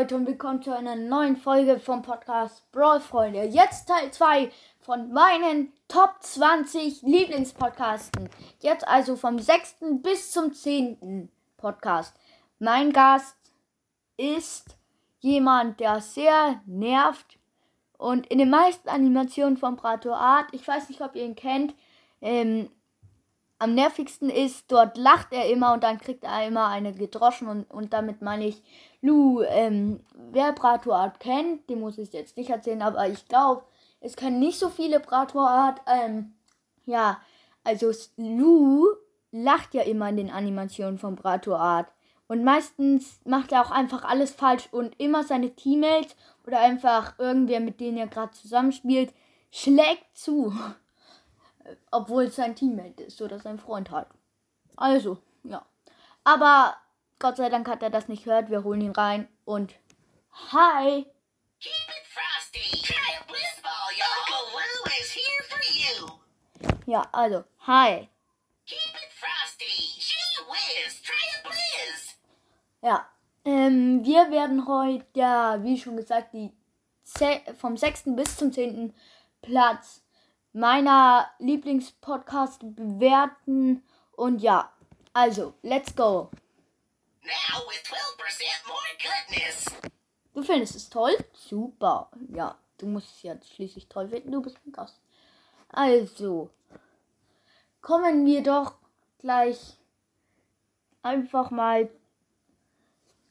Leute und willkommen zu einer neuen Folge vom Podcast Brawl Freunde. Jetzt Teil 2 von meinen Top 20 Lieblingspodcasten. Jetzt also vom 6. bis zum 10. Podcast. Mein Gast ist jemand, der sehr nervt und in den meisten Animationen von Prato Art, ich weiß nicht, ob ihr ihn kennt, ähm, am nervigsten ist, dort lacht er immer und dann kriegt er immer eine gedroschen und, und damit meine ich, Lu, ähm, wer Bratoart kennt, den muss ich jetzt nicht erzählen, aber ich glaube, es können nicht so viele Bratoart, ähm, ja, also Lu lacht ja immer in den Animationen von Bratoart. Und meistens macht er auch einfach alles falsch und immer seine Teammates oder einfach irgendwer, mit denen er gerade zusammenspielt, schlägt zu obwohl es sein Teammate ist oder sein Freund halt. Also, ja. Aber Gott sei Dank hat er das nicht gehört. Wir holen ihn rein und hi. Keep it frosty. Try a blizzball, Uncle Lou is here for you. Ja, also, hi. Keep it frosty. Gee whiz, try a blizz. Ja, ähm, wir werden heute, ja, wie schon gesagt, die vom 6. bis zum 10. Platz meiner Lieblingspodcast bewerten. Und ja, also, let's go. Now with 12% more goodness. Du findest es toll? Super. Ja, du musst es ja schließlich toll finden. Du bist ein Gast. Also, kommen wir doch gleich einfach mal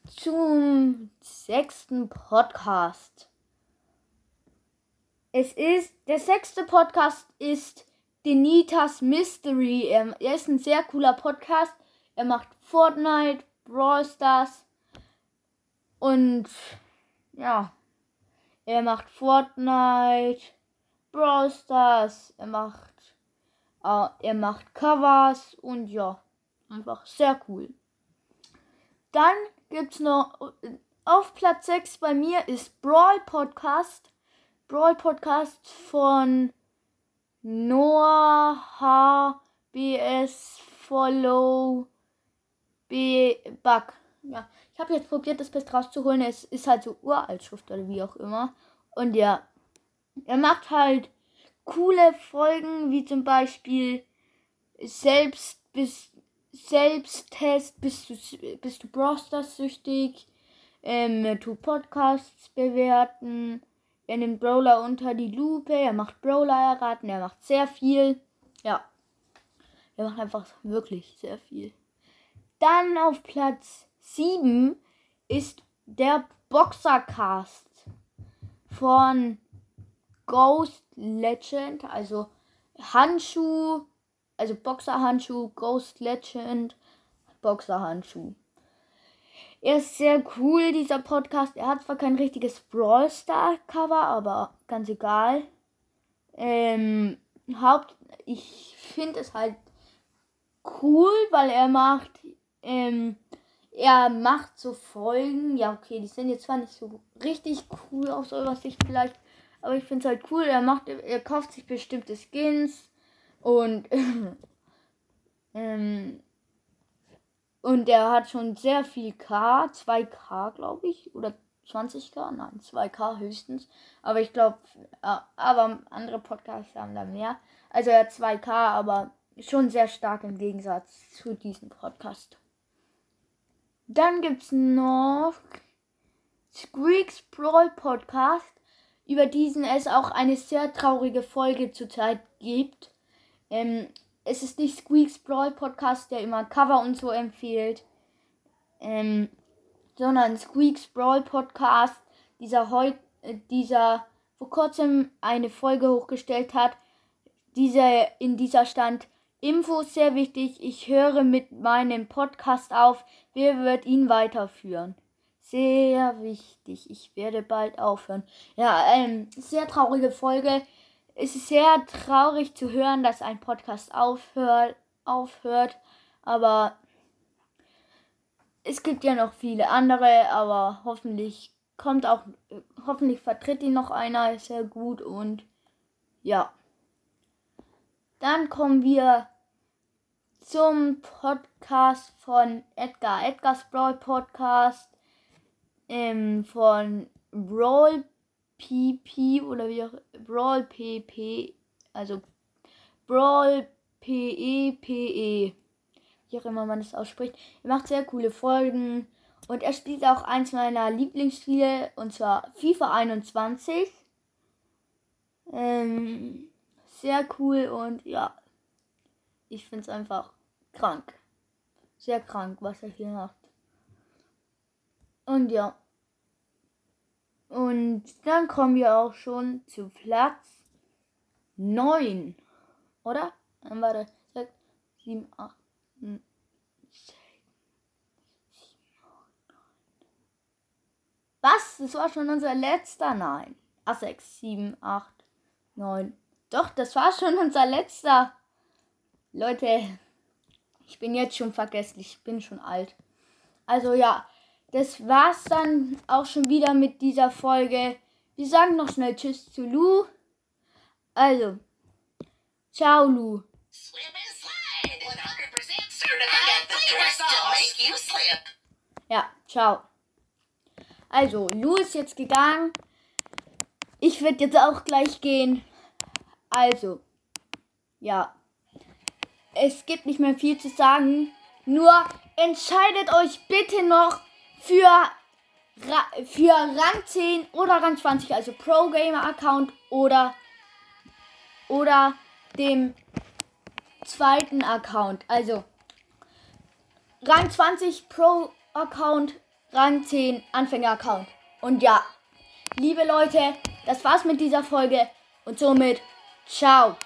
zum sechsten Podcast. Es ist, der sechste Podcast ist Denitas Mystery. Er, er ist ein sehr cooler Podcast. Er macht Fortnite, Brawl Stars und ja, er macht Fortnite, Brawl Stars, er macht, äh, er macht Covers und ja, einfach sehr cool. Dann gibt's noch auf Platz 6 bei mir ist Brawl Podcast. Brawl Podcast von Noah H. BS Follow. Bug. Ja, ich habe jetzt probiert, das Best rauszuholen. Es ist halt so uralt Schrift oder wie auch immer. Und ja, er macht halt coole Folgen, wie zum Beispiel selbst bis Selbsttest, bist du bist du Browser süchtig, ähm, tu Podcasts bewerten er nimmt Brawler unter die Lupe. Er macht Brawler erraten. Er macht sehr viel. Ja. Er macht einfach wirklich sehr viel. Dann auf Platz 7 ist der Boxercast von Ghost Legend. Also Handschuh. Also Boxerhandschuh, Ghost Legend, Boxerhandschuh. Er ist sehr cool, dieser Podcast. Er hat zwar kein richtiges Brawl Star Cover, aber ganz egal. Ähm, Haupt, ich finde es halt cool, weil er macht, ähm, er macht so Folgen. Ja, okay, die sind jetzt zwar nicht so richtig cool aus eurer Sicht vielleicht, aber ich finde es halt cool. Er macht, er kauft sich bestimmte Skins und ähm, und er hat schon sehr viel K, 2K glaube ich, oder 20k, nein, 2k höchstens. Aber ich glaube, äh, aber andere Podcasts haben da mehr. Also er hat 2k, aber schon sehr stark im Gegensatz zu diesem Podcast. Dann gibt es noch Squeaks Brawl Podcast, über diesen es auch eine sehr traurige Folge zurzeit gibt. Ähm, es ist nicht Squeaks Brawl Podcast, der immer Cover und so empfiehlt, ähm, sondern Squeaks Brawl Podcast, dieser heute, äh, dieser vor kurzem eine Folge hochgestellt hat. Diese, in dieser stand Info sehr wichtig. Ich höre mit meinem Podcast auf. Wer wird ihn weiterführen? Sehr wichtig. Ich werde bald aufhören. Ja, ähm, sehr traurige Folge es ist sehr traurig zu hören, dass ein Podcast aufhört, aufhört, aber es gibt ja noch viele andere, aber hoffentlich kommt auch, hoffentlich vertritt ihn noch einer, ist sehr gut und ja. Dann kommen wir zum Podcast von Edgar, Edgar's Brawl Podcast. ähm, von Brawl PP oder wie auch Brawl PP, also Brawl PEPE, -E, wie auch immer man das ausspricht. Er macht sehr coole Folgen und er spielt auch eins meiner Lieblingsspiele und zwar FIFA 21. Ähm, sehr cool und ja, ich finde es einfach krank. Sehr krank, was er hier macht. Und ja. Und dann kommen wir auch schon zu Platz 9. Oder? Dann war das 6, 7, 8, 10, 7, 8, 9. Was? Das war schon unser letzter? Nein. Ach, 6, 7, 8, 9. Doch, das war schon unser letzter. Leute, ich bin jetzt schon vergesslich. Ich bin schon alt. Also ja, das war's dann auch schon wieder mit dieser Folge. Wir sagen noch schnell Tschüss zu Lu. Also, ciao Lu. Ja, ciao. Also, Lu ist jetzt gegangen. Ich werde jetzt auch gleich gehen. Also, ja. Es gibt nicht mehr viel zu sagen. Nur entscheidet euch bitte noch für, für Rang 10 oder Rang 20, also Pro Gamer Account oder, oder dem zweiten Account. Also Rang 20 Pro Account, Rang 10 Anfänger Account. Und ja, liebe Leute, das war's mit dieser Folge und somit ciao.